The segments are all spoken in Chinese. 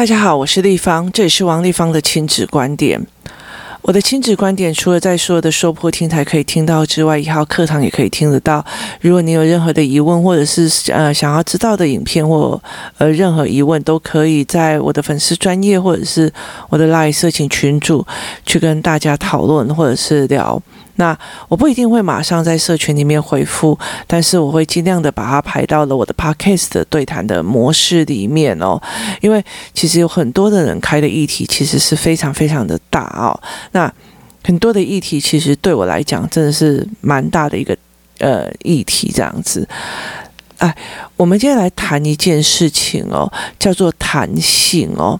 大家好，我是丽芳，这里是王立芳的亲子观点。我的亲子观点除了在所有的收播听台可以听到之外，一号课堂也可以听得到。如果你有任何的疑问，或者是呃想要知道的影片或呃任何疑问，都可以在我的粉丝专页或者是我的 LINE 社群群组去跟大家讨论或者是聊。那我不一定会马上在社群里面回复，但是我会尽量的把它排到了我的 Podcast 的对谈的模式里面哦，因为其实有很多的人开的议题其实是非常非常的大哦，那很多的议题其实对我来讲真的是蛮大的一个呃议题这样子，哎，我们今天来谈一件事情哦，叫做弹性哦。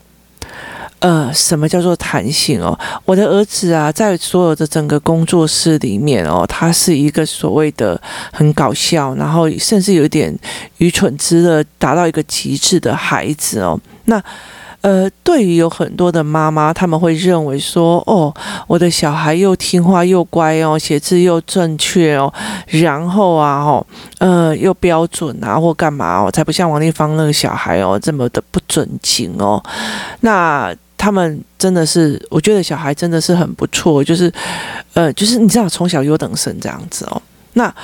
呃，什么叫做弹性哦？我的儿子啊，在所有的整个工作室里面哦，他是一个所谓的很搞笑，然后甚至有点愚蠢之乐，达到一个极致的孩子哦。那呃，对于有很多的妈妈，他们会认为说，哦，我的小孩又听话又乖哦，写字又正确哦，然后啊，哦，呃，又标准啊，或干嘛哦，才不像王丽芳那个小孩哦，这么的不准经哦。那他们真的是，我觉得小孩真的是很不错，就是，呃，就是你知道，从小优等生这样子哦。那，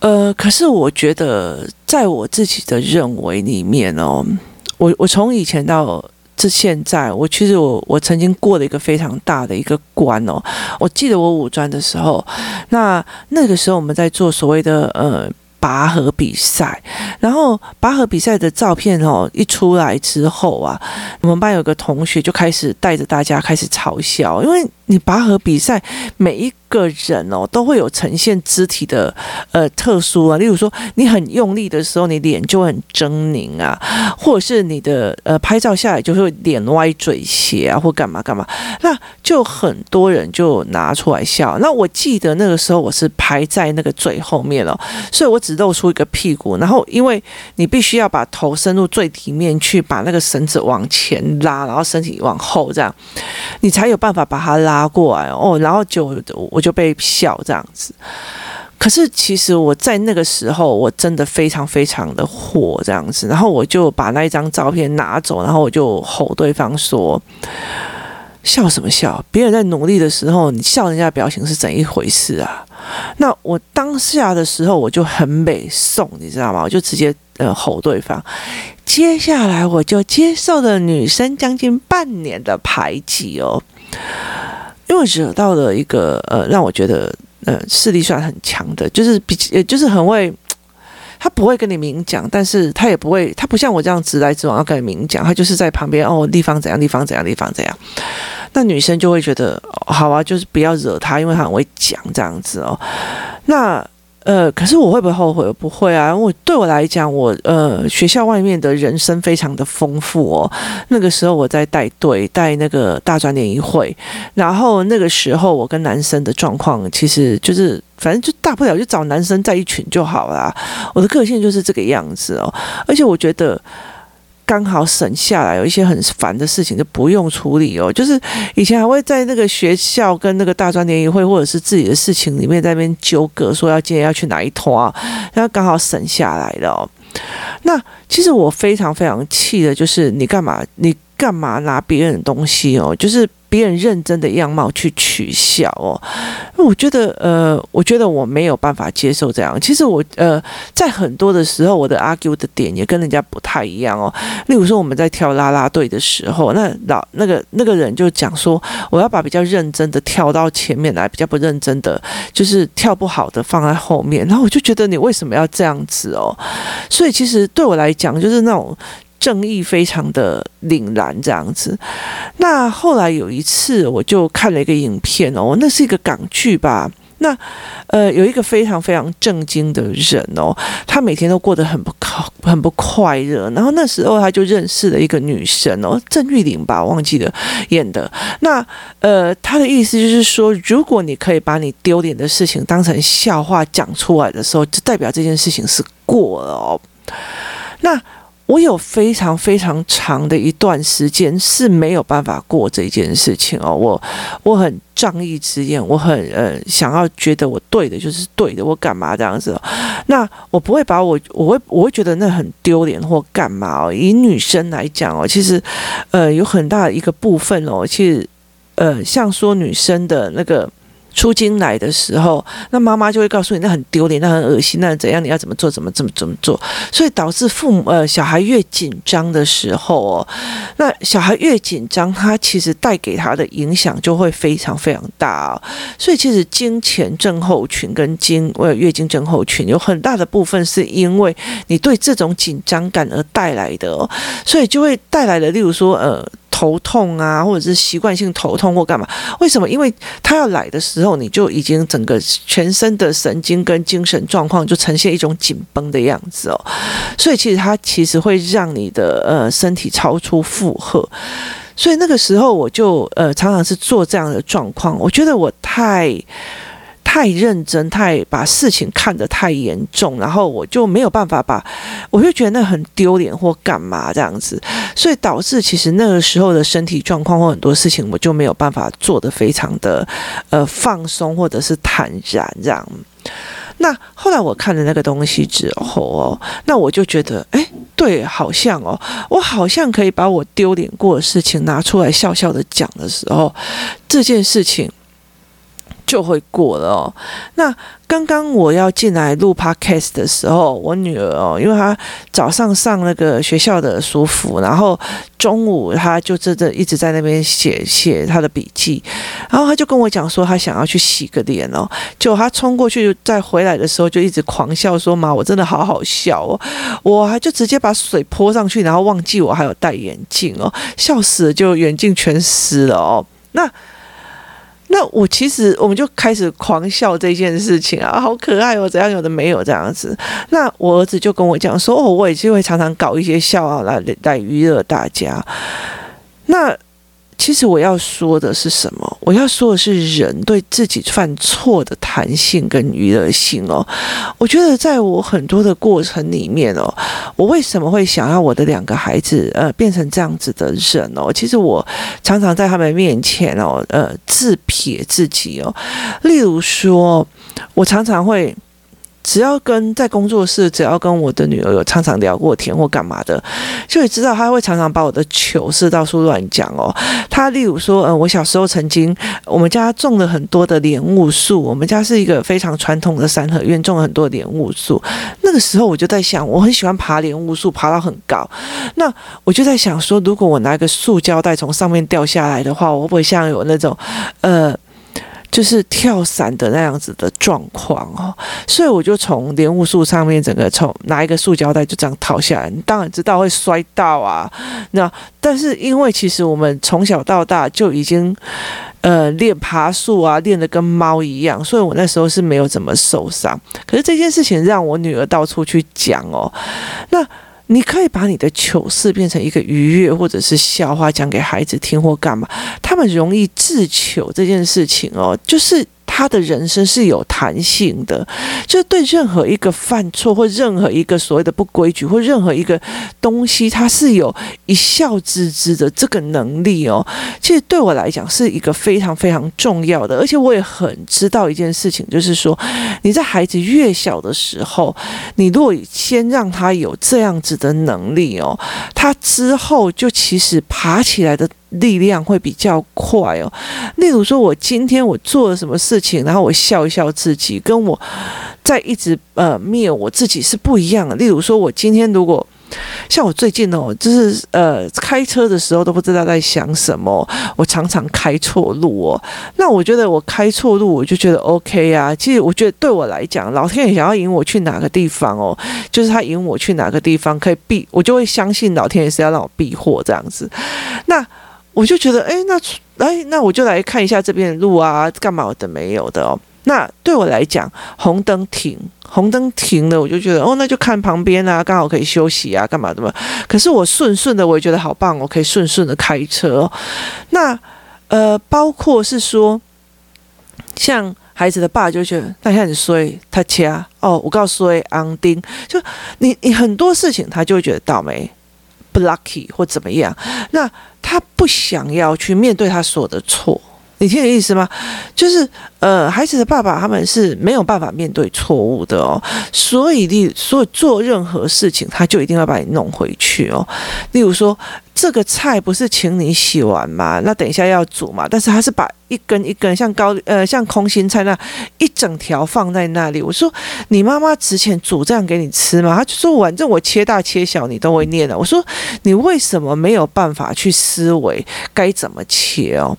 呃，可是我觉得，在我自己的认为里面哦，我我从以前到这现在，我其实我我曾经过了一个非常大的一个关哦。我记得我五专的时候，那那个时候我们在做所谓的呃。拔河比赛，然后拔河比赛的照片哦一出来之后啊，我们班有个同学就开始带着大家开始嘲笑，因为你拔河比赛每一个人哦都会有呈现肢体的呃特殊啊，例如说你很用力的时候，你脸就很狰狞啊，或者是你的呃拍照下来就会脸歪嘴斜啊，或干嘛干嘛，那就很多人就拿出来笑。那我记得那个时候我是排在那个最后面了，所以我只露出一个屁股，然后因为你必须要把头伸入最里面去，把那个绳子往前拉，然后身体往后这样，你才有办法把它拉过来哦。然后就我就被笑这样子。可是其实我在那个时候我真的非常非常的火这样子，然后我就把那一张照片拿走，然后我就吼对方说。笑什么笑？别人在努力的时候，你笑人家的表情是怎一回事啊？那我当下的时候，我就很美送，你知道吗？我就直接呃吼对方。接下来我就接受了女生将近半年的排挤哦，因为惹到了一个呃让我觉得呃势力算很强的，就是比呃就是很会。他不会跟你明讲，但是他也不会，他不像我这样直来直往要跟你明讲，他就是在旁边哦，地方怎样，地方怎样，地方怎样。那女生就会觉得，好啊，就是不要惹他，因为他很会讲这样子哦。那。呃，可是我会不会后悔？不会啊，因为对我来讲，我呃学校外面的人生非常的丰富哦。那个时候我在带队带那个大专联谊会，然后那个时候我跟男生的状况其实就是，反正就大不了就找男生在一群就好啦。我的个性就是这个样子哦，而且我觉得。刚好省下来，有一些很烦的事情就不用处理哦。就是以前还会在那个学校跟那个大专联谊会，或者是自己的事情里面在那边纠葛，说要今天要去哪一摊，然后刚好省下来了哦。那其实我非常非常气的，就是你干嘛？你干嘛拿别人的东西哦？就是。别人认真的样貌去取笑哦，我觉得呃，我觉得我没有办法接受这样。其实我呃，在很多的时候，我的 argue 的点也跟人家不太一样哦。例如说，我们在跳啦啦队的时候，那老那个那个人就讲说，我要把比较认真的跳到前面来，比较不认真的就是跳不好的放在后面。然后我就觉得你为什么要这样子哦？所以其实对我来讲，就是那种。正义非常的凛然这样子，那后来有一次我就看了一个影片哦，那是一个港剧吧。那呃有一个非常非常正经的人哦，他每天都过得很不快很不快乐。然后那时候他就认识了一个女生哦，郑玉玲吧，忘记了演的。那呃他的意思就是说，如果你可以把你丢脸的事情当成笑话讲出来的时候，就代表这件事情是过了哦。那我有非常非常长的一段时间是没有办法过这件事情哦，我我很仗义执言，我很呃想要觉得我对的就是对的，我干嘛这样子哦？那我不会把我我会我会觉得那很丢脸或干嘛哦？以女生来讲哦，其实呃有很大的一个部分哦，其实呃像说女生的那个。出经来的时候，那妈妈就会告诉你，那很丢脸，那很恶心，那怎样？你要怎么做？怎么怎么怎么做？所以导致父母呃小孩越紧张的时候哦，那小孩越紧张，他其实带给他的影响就会非常非常大哦。所以其实经前症候群跟经呃月经症候群有很大的部分是因为你对这种紧张感而带来的哦，所以就会带来的，例如说呃。头痛啊，或者是习惯性头痛或干嘛？为什么？因为他要来的时候，你就已经整个全身的神经跟精神状况就呈现一种紧绷的样子哦。所以其实它其实会让你的呃身体超出负荷。所以那个时候我就呃常常是做这样的状况。我觉得我太。太认真，太把事情看得太严重，然后我就没有办法把，我就觉得那很丢脸或干嘛这样子，所以导致其实那个时候的身体状况或很多事情，我就没有办法做得非常的呃放松或者是坦然这样。那后来我看了那个东西之后哦，那我就觉得，哎，对，好像哦，我好像可以把我丢脸过的事情拿出来笑笑的讲的时候，这件事情。就会过了哦。那刚刚我要进来录 podcast 的时候，我女儿哦，因为她早上上那个学校的书服，然后中午她就真的一直在那边写写她的笔记，然后她就跟我讲说，她想要去洗个脸哦。就她冲过去，再回来的时候就一直狂笑说：“妈，我真的好好笑哦！”我还就直接把水泼上去，然后忘记我还有戴眼镜哦，笑死了，就眼镜全湿了哦。那。那我其实我们就开始狂笑这件事情啊，好可爱哦，怎样有的没有这样子。那我儿子就跟我讲说，哦，我也是会常常搞一些笑啊来来娱乐大家。那。其实我要说的是什么？我要说的是人对自己犯错的弹性跟娱乐性哦。我觉得在我很多的过程里面哦，我为什么会想要我的两个孩子呃变成这样子的人哦？其实我常常在他们面前哦呃自撇自己哦。例如说，我常常会。只要跟在工作室，只要跟我的女儿有常常聊过天或干嘛的，就会知道她会常常把我的糗事到处乱讲哦。她例如说，嗯，我小时候曾经，我们家种了很多的莲雾树，我们家是一个非常传统的三合院，种了很多莲雾树。那个时候我就在想，我很喜欢爬莲雾树，爬到很高。那我就在想说，如果我拿一个塑胶袋从上面掉下来的话，我会不会像有那种，呃。就是跳伞的那样子的状况哦，所以我就从莲雾树上面整个从拿一个塑胶袋就这样套下来，你当然知道会摔到啊。那但是因为其实我们从小到大就已经呃练爬树啊，练得跟猫一样，所以我那时候是没有怎么受伤。可是这件事情让我女儿到处去讲哦，那。你可以把你的糗事变成一个愉悦或者是笑话讲给孩子听或干嘛，他们容易自糗这件事情哦，就是。他的人生是有弹性的，就是对任何一个犯错或任何一个所谓的不规矩或任何一个东西，他是有一笑置之的这个能力哦。其实对我来讲是一个非常非常重要的，而且我也很知道一件事情，就是说你在孩子越小的时候，你如果先让他有这样子的能力哦，他之后就其实爬起来的。力量会比较快哦。例如说，我今天我做了什么事情，然后我笑一笑自己，跟我在一直呃灭我自己是不一样的。例如说，我今天如果像我最近哦，就是呃开车的时候都不知道在想什么，我常常开错路哦。那我觉得我开错路，我就觉得 OK 啊。其实我觉得对我来讲，老天爷想要引我去哪个地方哦，就是他引我去哪个地方可以避，我就会相信老天爷是要让我避祸这样子。那我就觉得，哎，那，哎，那我就来看一下这边的路啊，干嘛的没有的哦。那对我来讲，红灯停，红灯停了，我就觉得，哦，那就看旁边啊，刚好可以休息啊，干嘛的嘛。可是我顺顺的，我也觉得好棒，我可以顺顺的开车。那，呃，包括是说，像孩子的爸就觉得，那很衰，他掐哦，我告诉你，昂丁，就你你很多事情，他就会觉得倒霉。Lucky 或怎么样，那他不想要去面对他所有的错。你听我意思吗？就是呃，孩子的爸爸他们是没有办法面对错误的哦，所以你所以做任何事情，他就一定要把你弄回去哦。例如说。这个菜不是请你洗完吗？那等一下要煮嘛。但是他是把一根一根像高呃像空心菜那一整条放在那里。我说你妈妈之前煮这样给你吃吗？他就说反正我切大切小你都会念的。我说你为什么没有办法去思维该怎么切哦？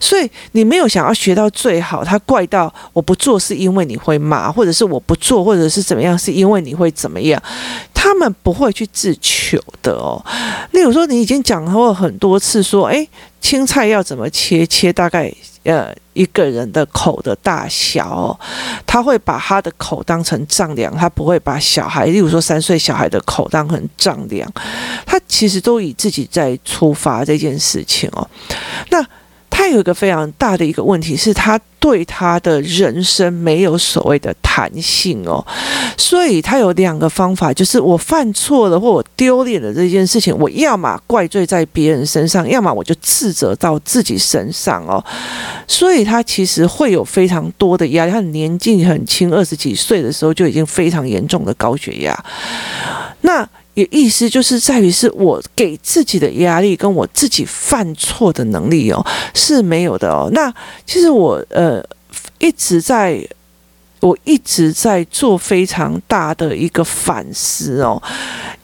所以你没有想要学到最好。他怪到我不做是因为你会骂，或者是我不做或者是怎么样是因为你会怎么样？他们不会去自求的哦。例如说，你已经讲过很多次，说，诶，青菜要怎么切？切大概呃一个人的口的大小哦。他会把他的口当成丈量，他不会把小孩，例如说三岁小孩的口当成丈量。他其实都以自己在出发这件事情哦。那。还有一个非常大的一个问题，是他对他的人生没有所谓的弹性哦，所以他有两个方法，就是我犯错了或我丢脸了这件事情，我要么怪罪在别人身上，要么我就自责到自己身上哦，所以他其实会有非常多的压力。他年纪很轻，二十几岁的时候就已经非常严重的高血压，那。也意思就是在于是我给自己的压力跟我自己犯错的能力哦是没有的哦。那其实我呃一直在，我一直在做非常大的一个反思哦。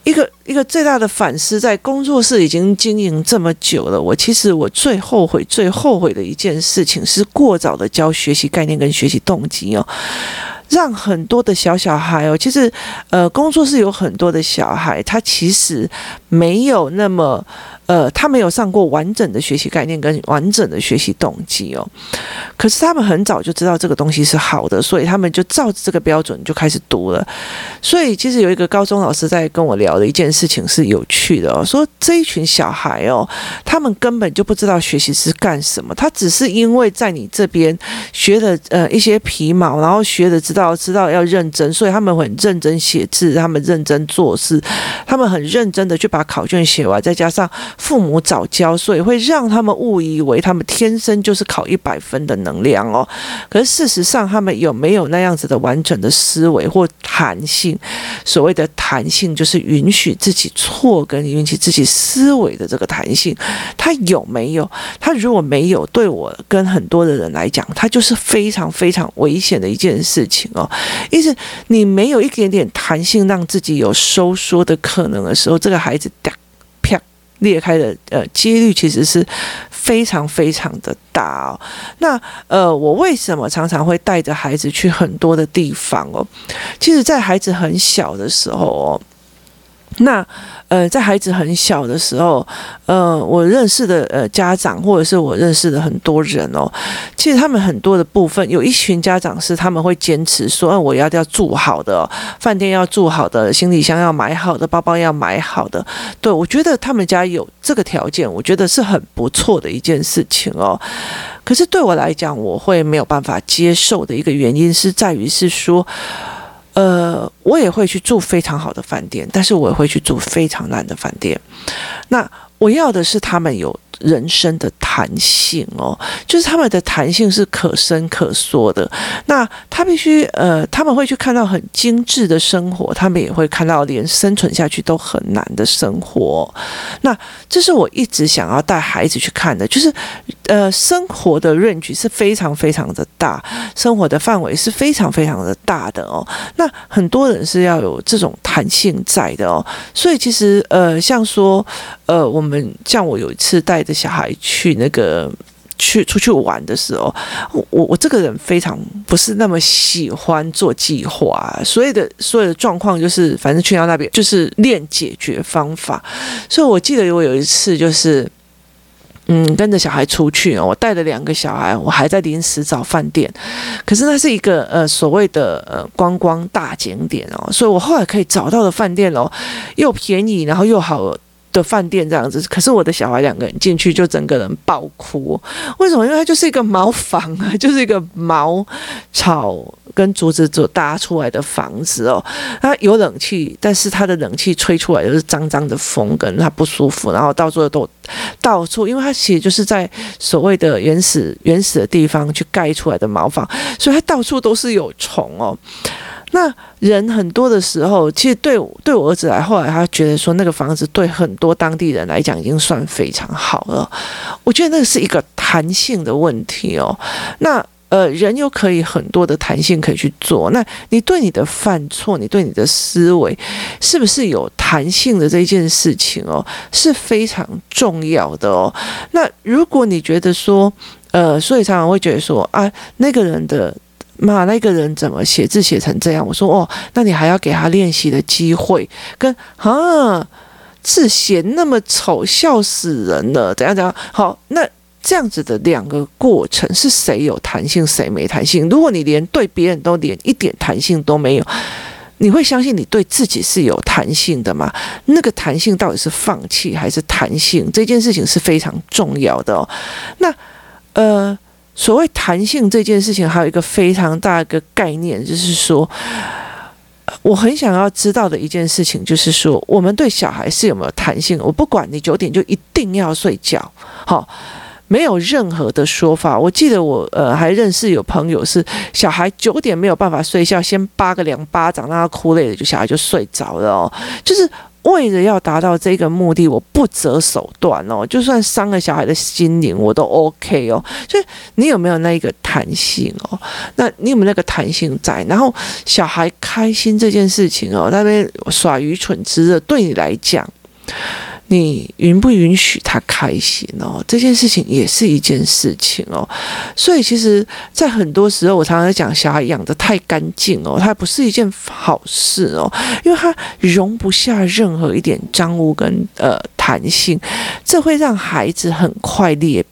一个一个最大的反思，在工作室已经经营这么久了，我其实我最后悔、最后悔的一件事情是过早的教学习概念跟学习动机哦。让很多的小小孩哦，其实，呃，工作室有很多的小孩，他其实没有那么。呃，他没有上过完整的学习概念跟完整的学习动机哦，可是他们很早就知道这个东西是好的，所以他们就照着这个标准就开始读了。所以其实有一个高中老师在跟我聊的一件事情是有趣的哦，说这一群小孩哦，他们根本就不知道学习是干什么，他只是因为在你这边学了呃一些皮毛，然后学的知道知道要认真，所以他们很认真写字，他们认真做事，他们很认真的去把考卷写完，再加上。父母早教，所以会让他们误以为他们天生就是考一百分的能量哦。可是事实上，他们有没有那样子的完整的思维或弹性？所谓的弹性，就是允许自己错跟允许自己思维的这个弹性，他有没有？他如果没有，对我跟很多的人来讲，他就是非常非常危险的一件事情哦。意思你没有一点点弹性，让自己有收缩的可能的时候，这个孩子裂开的呃几率其实是非常非常的大哦。那呃，我为什么常常会带着孩子去很多的地方哦？其实，在孩子很小的时候哦。那，呃，在孩子很小的时候，呃，我认识的呃家长，或者是我认识的很多人哦，其实他们很多的部分，有一群家长是他们会坚持说，呃，我要要住好的，饭店要住好的，行李箱要买好的，包包要买好的。对，我觉得他们家有这个条件，我觉得是很不错的一件事情哦。可是对我来讲，我会没有办法接受的一个原因是在于是说。呃，我也会去住非常好的饭店，但是我也会去住非常烂的饭店。那我要的是他们有。人生的弹性哦，就是他们的弹性是可伸可缩的。那他必须呃，他们会去看到很精致的生活，他们也会看到连生存下去都很难的生活。那这是我一直想要带孩子去看的，就是呃，生活的 range 是非常非常的大，生活的范围是非常非常的大的哦。那很多人是要有这种弹性在的哦。所以其实呃，像说呃，我们像我有一次带着。小孩去那个去出去玩的时候，我我这个人非常不是那么喜欢做计划，所有的所有的状况就是反正去到那边就是练解决方法。所以我记得我有一次就是，嗯，跟着小孩出去哦，我带了两个小孩，我还在临时找饭店，可是那是一个呃所谓的呃观光大景点哦，所以我后来可以找到的饭店哦，又便宜，然后又好。的饭店这样子，可是我的小孩两个人进去就整个人爆哭，为什么？因为它就是一个茅房啊，就是一个茅草跟竹子做搭出来的房子哦，它有冷气，但是它的冷气吹出来就是脏脏的风，跟它不舒服，然后到处都到处，因为它其实就是在所谓的原始原始的地方去盖出来的茅房，所以它到处都是有虫哦。那人很多的时候，其实对对我儿子来，后来他觉得说那个房子对很多当地人来讲已经算非常好了。我觉得那个是一个弹性的问题哦。那呃，人又可以很多的弹性可以去做。那你对你的犯错，你对你的思维，是不是有弹性的这一件事情哦，是非常重要的哦。那如果你觉得说，呃，所以常常会觉得说啊，那个人的。妈，那个人怎么写字写成这样？我说哦，那你还要给他练习的机会。跟啊，字写那么丑，笑死人了。怎样怎样？好，那这样子的两个过程是谁有弹性，谁没弹性？如果你连对别人都连一点弹性都没有，你会相信你对自己是有弹性的吗？那个弹性到底是放弃还是弹性？这件事情是非常重要的哦。那呃。所谓弹性这件事情，还有一个非常大的一个概念，就是说，我很想要知道的一件事情，就是说，我们对小孩是有没有弹性？我不管你九点就一定要睡觉，好，没有任何的说法。我记得我呃还认识有朋友是小孩九点没有办法睡觉，先扒个两巴掌，让他哭累了，就小孩就睡着了哦，就是。为了要达到这个目的，我不择手段哦，就算伤了小孩的心灵，我都 OK 哦。就是你有没有那一个弹性哦？那你有没有那个弹性在？然后小孩开心这件事情哦，那边耍愚蠢之乐，对你来讲。你允不允许他开心哦？这件事情也是一件事情哦。所以其实，在很多时候，我常常讲，小孩养得太干净哦，它不是一件好事哦，因为它容不下任何一点脏污跟呃弹性，这会让孩子很快裂。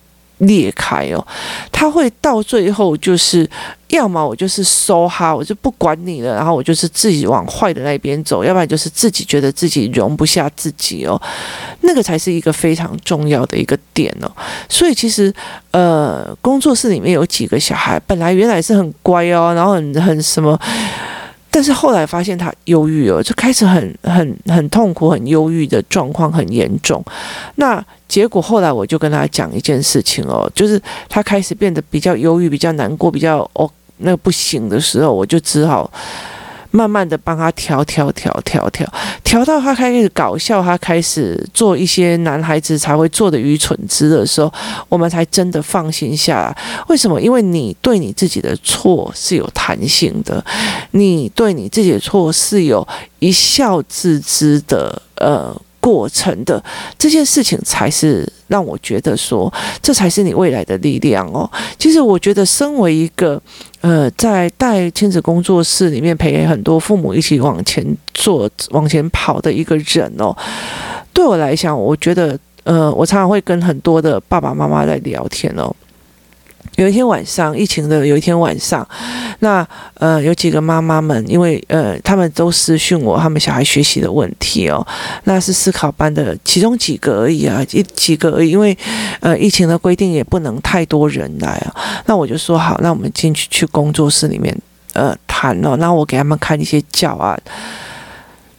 裂开哦，他会到最后就是，要么我就是收哈，我就不管你了，然后我就是自己往坏的那边走，要不然就是自己觉得自己容不下自己哦，那个才是一个非常重要的一个点哦。所以其实，呃，工作室里面有几个小孩，本来原来是很乖哦，然后很很什么。但是后来发现他忧郁了，就开始很很很痛苦、很忧郁的状况很严重。那结果后来我就跟他讲一件事情哦，就是他开始变得比较忧郁、比较难过、比较哦那个不行的时候，我就只好。慢慢的帮他调调调调调调到他开始搞笑，他开始做一些男孩子才会做的愚蠢事的时候，我们才真的放心下来。为什么？因为你对你自己的错是有弹性的，你对你自己的错是有一笑置之的呃过程的，这件事情才是让我觉得说，这才是你未来的力量哦。其实我觉得，身为一个。呃，在带亲子工作室里面陪很多父母一起往前做、往前跑的一个人哦，对我来讲，我觉得，呃，我常常会跟很多的爸爸妈妈在聊天哦。有一天晚上，疫情的有一天晚上，那呃有几个妈妈们，因为呃他们都私讯我他们小孩学习的问题哦，那是思考班的其中几个而已啊，一几个而已，因为呃疫情的规定也不能太多人来啊，那我就说好，那我们进去去工作室里面呃谈哦，那我给他们看一些教案，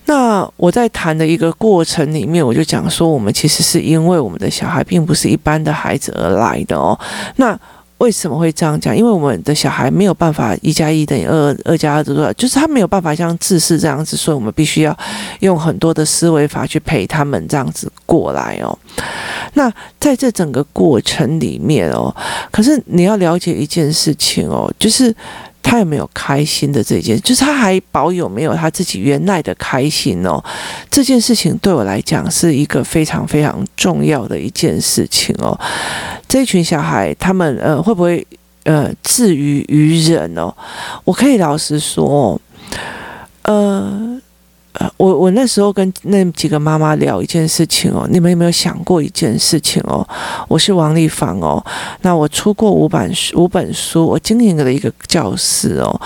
那我在谈的一个过程里面，我就讲说，我们其实是因为我们的小孩并不是一般的孩子而来的哦，那。为什么会这样讲？因为我们的小孩没有办法一加一等于二，二加二等于多少，就是他没有办法像自视这样子，所以我们必须要用很多的思维法去陪他们这样子过来哦。那在这整个过程里面哦，可是你要了解一件事情哦，就是。他有没有开心的这件，就是他还保有没有他自己原来的开心哦？这件事情对我来讲是一个非常非常重要的一件事情哦。这一群小孩，他们呃会不会呃自娱于人哦？我可以老实说，呃。我我那时候跟那几个妈妈聊一件事情哦，你们有没有想过一件事情哦？我是王丽芳哦，那我出过五本书，五本书，我经营了一个教室哦，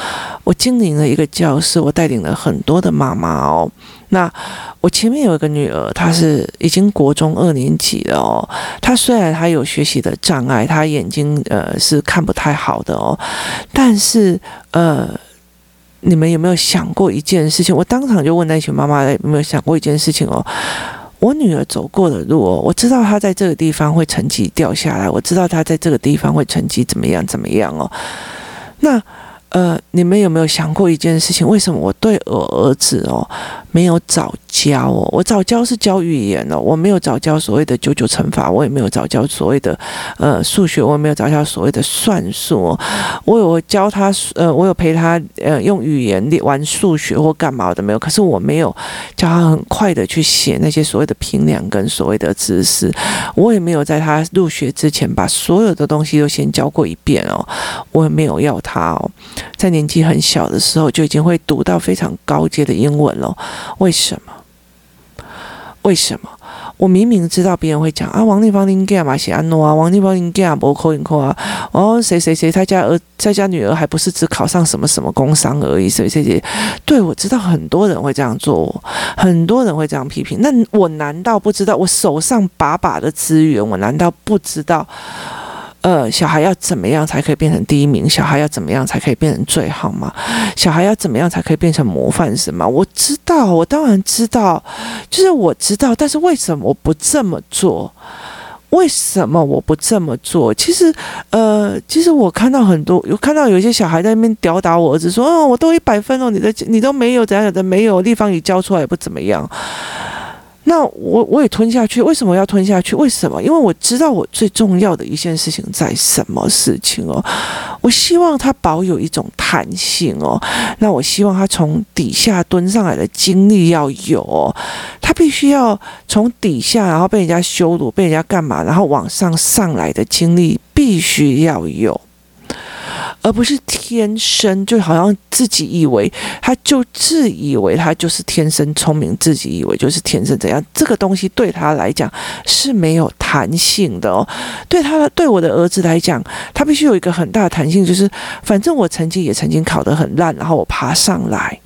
我经营了一个教室，我带领了很多的妈妈哦。那我前面有一个女儿，她是已经国中二年级了哦。她虽然她有学习的障碍，她眼睛呃是看不太好的哦，但是呃，你们有没有想过一件事情？我当场就问那群妈妈有没有想过一件事情哦？我女儿走过的路哦，我知道她在这个地方会成绩掉下来，我知道她在这个地方会成绩怎么样怎么样哦。那。呃，你们有没有想过一件事情？为什么我对我儿子哦没有早教哦？我早教是教语言哦，我没有早教所谓的九九乘法，我也没有早教所谓的呃数学，我也没有早教所谓的算术。我有教他呃，我有陪他呃用语言玩数学或干嘛的没有？可是我没有教他很快的去写那些所谓的平量跟所谓的知识，我也没有在他入学之前把所有的东西都先教过一遍哦。我也没有要他哦。在年纪很小的时候就已经会读到非常高阶的英文了，为什么？为什么？我明明知道别人会讲啊，王丽芳林干嘛写安诺啊，王丽芳林干嘛不口音课啊，哦，谁谁谁他家儿他家女儿还不是只考上什么什么工商而已，谁谁谁，对，我知道很多人会这样做，很多人会这样批评，那我难道不知道？我手上把把的资源，我难道不知道？呃，小孩要怎么样才可以变成第一名？小孩要怎么样才可以变成最好吗？小孩要怎么样才可以变成模范生吗？我知道，我当然知道，就是我知道，但是为什么我不这么做？为什么我不这么做？其实，呃，其实我看到很多，有看到有一些小孩在那边吊打我儿子，说：“哦，我都一百分哦，你的你都没有怎样，有的没有地方你教出来也不怎么样。”那我我也吞下去，为什么要吞下去？为什么？因为我知道我最重要的一件事情在什么事情哦。我希望他保有一种弹性哦。那我希望他从底下蹲上来的经历要有哦。他必须要从底下，然后被人家羞辱，被人家干嘛，然后往上上来的经历必须要有。而不是天生就好像自己以为，他就自以为他就是天生聪明，自己以为就是天生怎样，这个东西对他来讲是没有弹性的哦。对他，对我的儿子来讲，他必须有一个很大的弹性，就是反正我成绩也曾经考得很烂，然后我爬上来。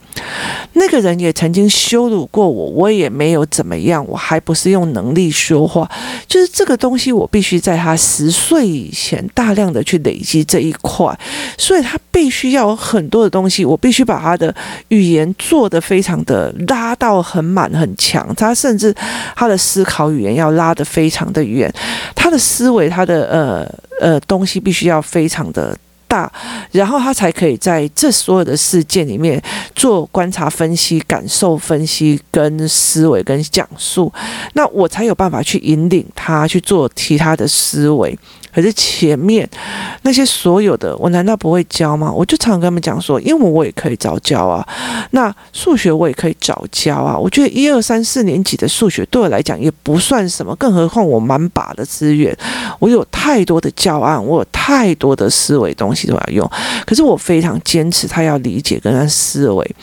那个人也曾经羞辱过我，我也没有怎么样，我还不是用能力说话。就是这个东西，我必须在他十岁以前大量的去累积这一块，所以他必须要有很多的东西，我必须把他的语言做得非常的拉到很满很强，他甚至他的思考语言要拉得非常的远，他的思维，他的呃呃东西必须要非常的。大，然后他才可以在这所有的事件里面做观察、分析、感受、分析跟思维跟讲述，那我才有办法去引领他去做其他的思维。可是前面那些所有的，我难道不会教吗？我就常常跟他们讲说，英文我也可以早教啊，那数学我也可以早教啊。我觉得一二三四年级的数学对我来讲也不算什么，更何况我满把的资源，我有太多的教案，我有太多的思维东西都要用。可是我非常坚持，他要理解跟他思维，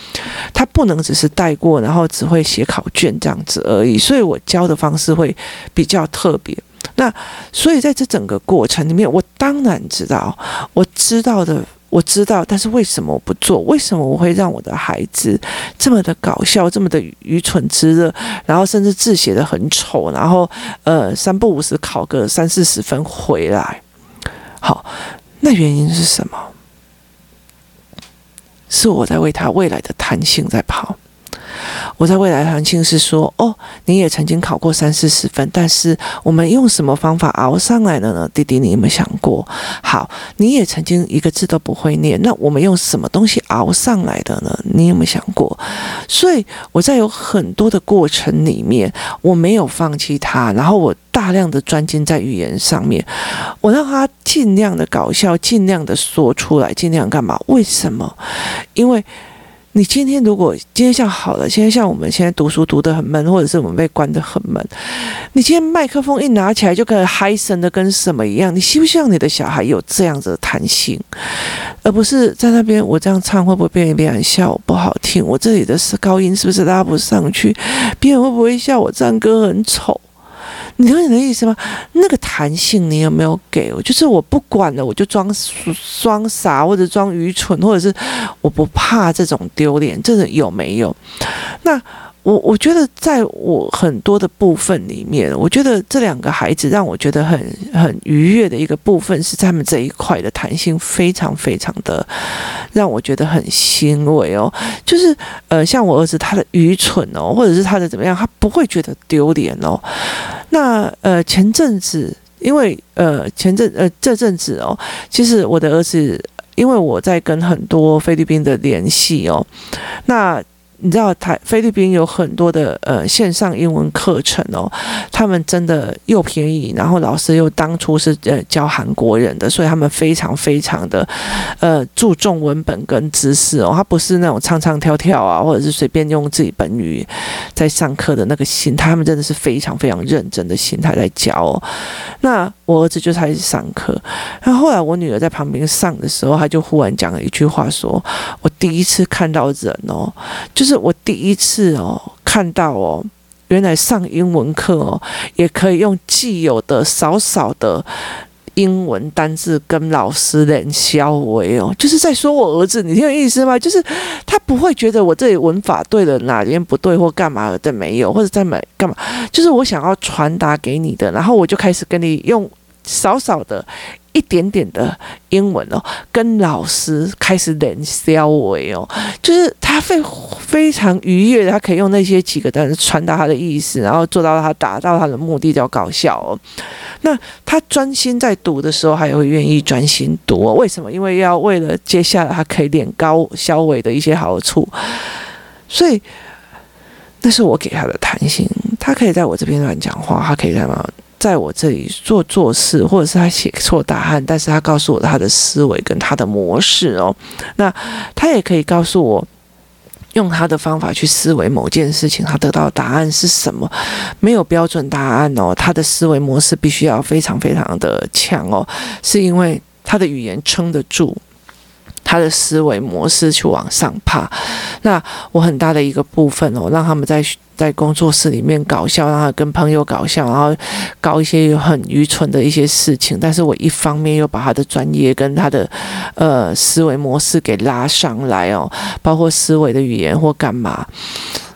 他不能只是带过，然后只会写考卷这样子而已。所以我教的方式会比较特别。那所以在这整个过程里面，我当然知道，我知道的，我知道，但是为什么我不做？为什么我会让我的孩子这么的搞笑，这么的愚蠢之热，然后甚至字写得很丑，然后呃三不五时考个三四十分回来？好，那原因是什么？是我在为他未来的弹性在跑。我在未来的弹性是说，哦，你也曾经考过三四十分，但是我们用什么方法熬上来的呢？弟弟，你有没有想过？好，你也曾经一个字都不会念，那我们用什么东西熬上来的呢？你有没有想过？所以我在有很多的过程里面，我没有放弃他，然后我大量的专精在语言上面，我让他尽量的搞笑，尽量的说出来，尽量干嘛？为什么？因为。你今天如果今天像好了，现在像我们现在读书读得很闷，或者是我们被关得很闷，你今天麦克风一拿起来就跟嗨神的跟什么一样？你希不希望你的小孩有这样子的弹性，而不是在那边我这样唱会不会被别人笑我不好听？我这里的高音是不是拉不上去？别人会不会笑我唱歌很丑？你懂你的意思吗？那个弹性你有没有给我？就是我不管了，我就装装傻或者装愚蠢，或者是我不怕这种丢脸，这个有没有？那我我觉得在我很多的部分里面，我觉得这两个孩子让我觉得很很愉悦的一个部分是他们这一块的弹性非常非常的让我觉得很欣慰哦。就是呃，像我儿子他的愚蠢哦，或者是他的怎么样，他不会觉得丢脸哦。那呃前阵子，因为呃前阵呃这阵子哦，其实我的儿子。因为我在跟很多菲律宾的联系哦，那。你知道台菲律宾有很多的呃线上英文课程哦，他们真的又便宜，然后老师又当初是呃教韩国人的，所以他们非常非常的呃注重文本跟知识哦，他不是那种唱唱跳跳啊，或者是随便用自己本语在上课的那个心态，他们真的是非常非常认真的心态在教哦。那我儿子就开始上课，那后来我女儿在旁边上的时候，他就忽然讲了一句话说，我第一次看到人哦，就。是我第一次哦看到哦，原来上英文课哦也可以用既有的少少的英文单字跟老师练消维哦，就是在说我儿子，你听有意思吗？就是他不会觉得我这里文法对了哪边不对或干嘛的没有，或者在买干嘛，就是我想要传达给你的，然后我就开始跟你用少少的。一点点的英文哦，跟老师开始练消维哦，就是他会非常愉悦，他可以用那些几个单词传达他的意思，然后做到他达到他的目的，叫搞笑哦。那他专心在读的时候，还会愿意专心读哦。为什么？因为要为了接下来他可以练高消维的一些好处，所以那是我给他的弹性。他可以在我这边乱讲话，他可以在那？在我这里做做事，或者是他写错答案，但是他告诉我他的思维跟他的模式哦，那他也可以告诉我，用他的方法去思维某件事情，他得到答案是什么？没有标准答案哦，他的思维模式必须要非常非常的强哦，是因为他的语言撑得住。他的思维模式去往上爬，那我很大的一个部分哦，让他们在在工作室里面搞笑，然后跟朋友搞笑，然后搞一些很愚蠢的一些事情。但是我一方面又把他的专业跟他的呃思维模式给拉上来哦，包括思维的语言或干嘛。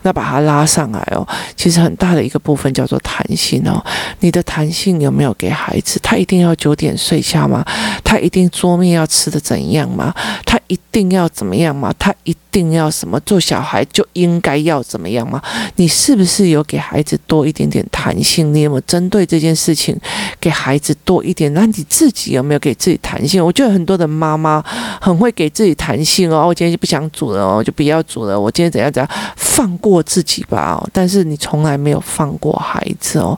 那把它拉上来哦，其实很大的一个部分叫做弹性哦。你的弹性有没有给孩子？他一定要九点睡觉吗？他一定桌面要吃的怎样吗？他一定要怎么样吗？他一定要什么？做小孩就应该要怎么样吗？你是不是有给孩子多一点点弹性？你有没有针对这件事情给孩子多一点？那你自己有没有给自己弹性？我觉得很多的妈妈很会给自己弹性哦。我今天就不想煮了哦，就不要煮了。我今天怎样怎样放过。过自己吧哦，但是你从来没有放过孩子哦。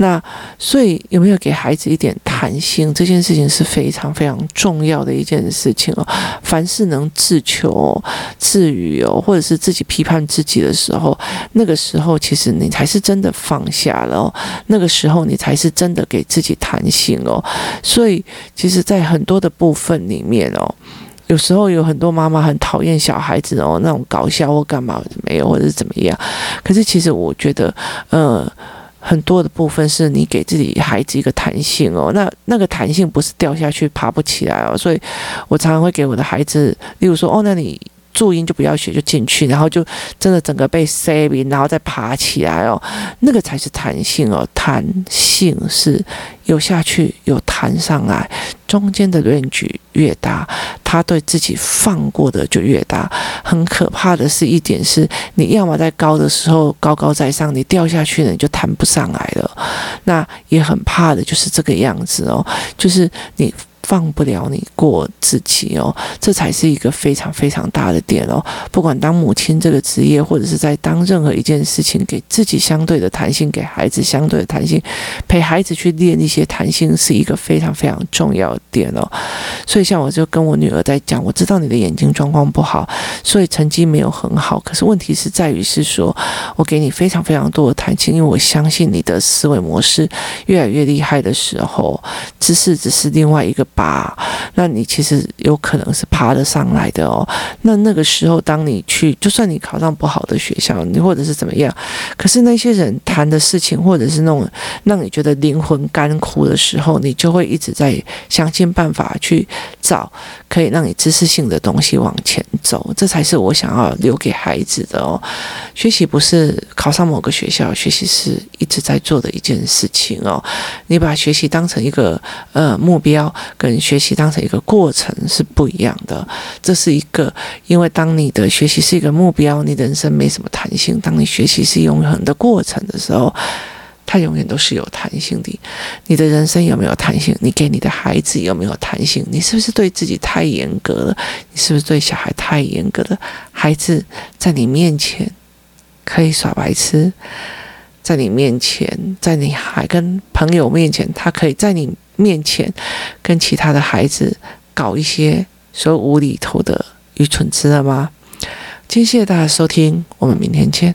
那所以有没有给孩子一点弹性？这件事情是非常非常重要的一件事情哦。凡是能自求、自愈哦，或者是自己批判自己的时候，那个时候其实你才是真的放下了哦。那个时候你才是真的给自己弹性哦。所以其实，在很多的部分里面哦。有时候有很多妈妈很讨厌小孩子哦，那种搞笑或干嘛没有，或者是怎么样。可是其实我觉得，呃，很多的部分是你给自己孩子一个弹性哦。那那个弹性不是掉下去爬不起来哦。所以我常常会给我的孩子，例如说，哦，那你注音就不要学，就进去，然后就真的整个被塞住，然后再爬起来哦。那个才是弹性哦。弹性是有下去，有弹上来。中间的落差越大，他对自己放过的就越大。很可怕的是一点是，你要么在高的时候高高在上，你掉下去了你就弹不上来了。那也很怕的就是这个样子哦，就是你。放不了你过自己哦，这才是一个非常非常大的点哦。不管当母亲这个职业，或者是在当任何一件事情，给自己相对的弹性，给孩子相对的弹性，陪孩子去练一些弹性，是一个非常非常重要的点哦。所以像我就跟我女儿在讲，我知道你的眼睛状况不好，所以成绩没有很好。可是问题是在于是说，我给你非常非常多的弹性，因为我相信你的思维模式越来越厉害的时候，知识只是另外一个。吧？那你其实有可能是爬得上来的哦。那那个时候，当你去，就算你考上不好的学校，你或者是怎么样，可是那些人谈的事情，或者是那种让你觉得灵魂干枯的时候，你就会一直在想尽办法去找可以让你知识性的东西往前走。这才是我想要留给孩子的哦。学习不是考上某个学校，学习是一直在做的一件事情哦。你把学习当成一个呃目标，跟学习当成一个过程是不一样的。这是一个，因为当你的学习是一个目标，你的人生没什么弹性；当你学习是永恒的过程的时候，它永远都是有弹性的。你的人生有没有弹性？你给你的孩子有没有弹性？你是不是对自己太严格了？你是不是对小孩太严格了？孩子在你面前可以耍白痴。在你面前，在你还跟朋友面前，他可以在你面前跟其他的孩子搞一些说无厘头的愚蠢事了吗？今天谢谢大家收听，我们明天见。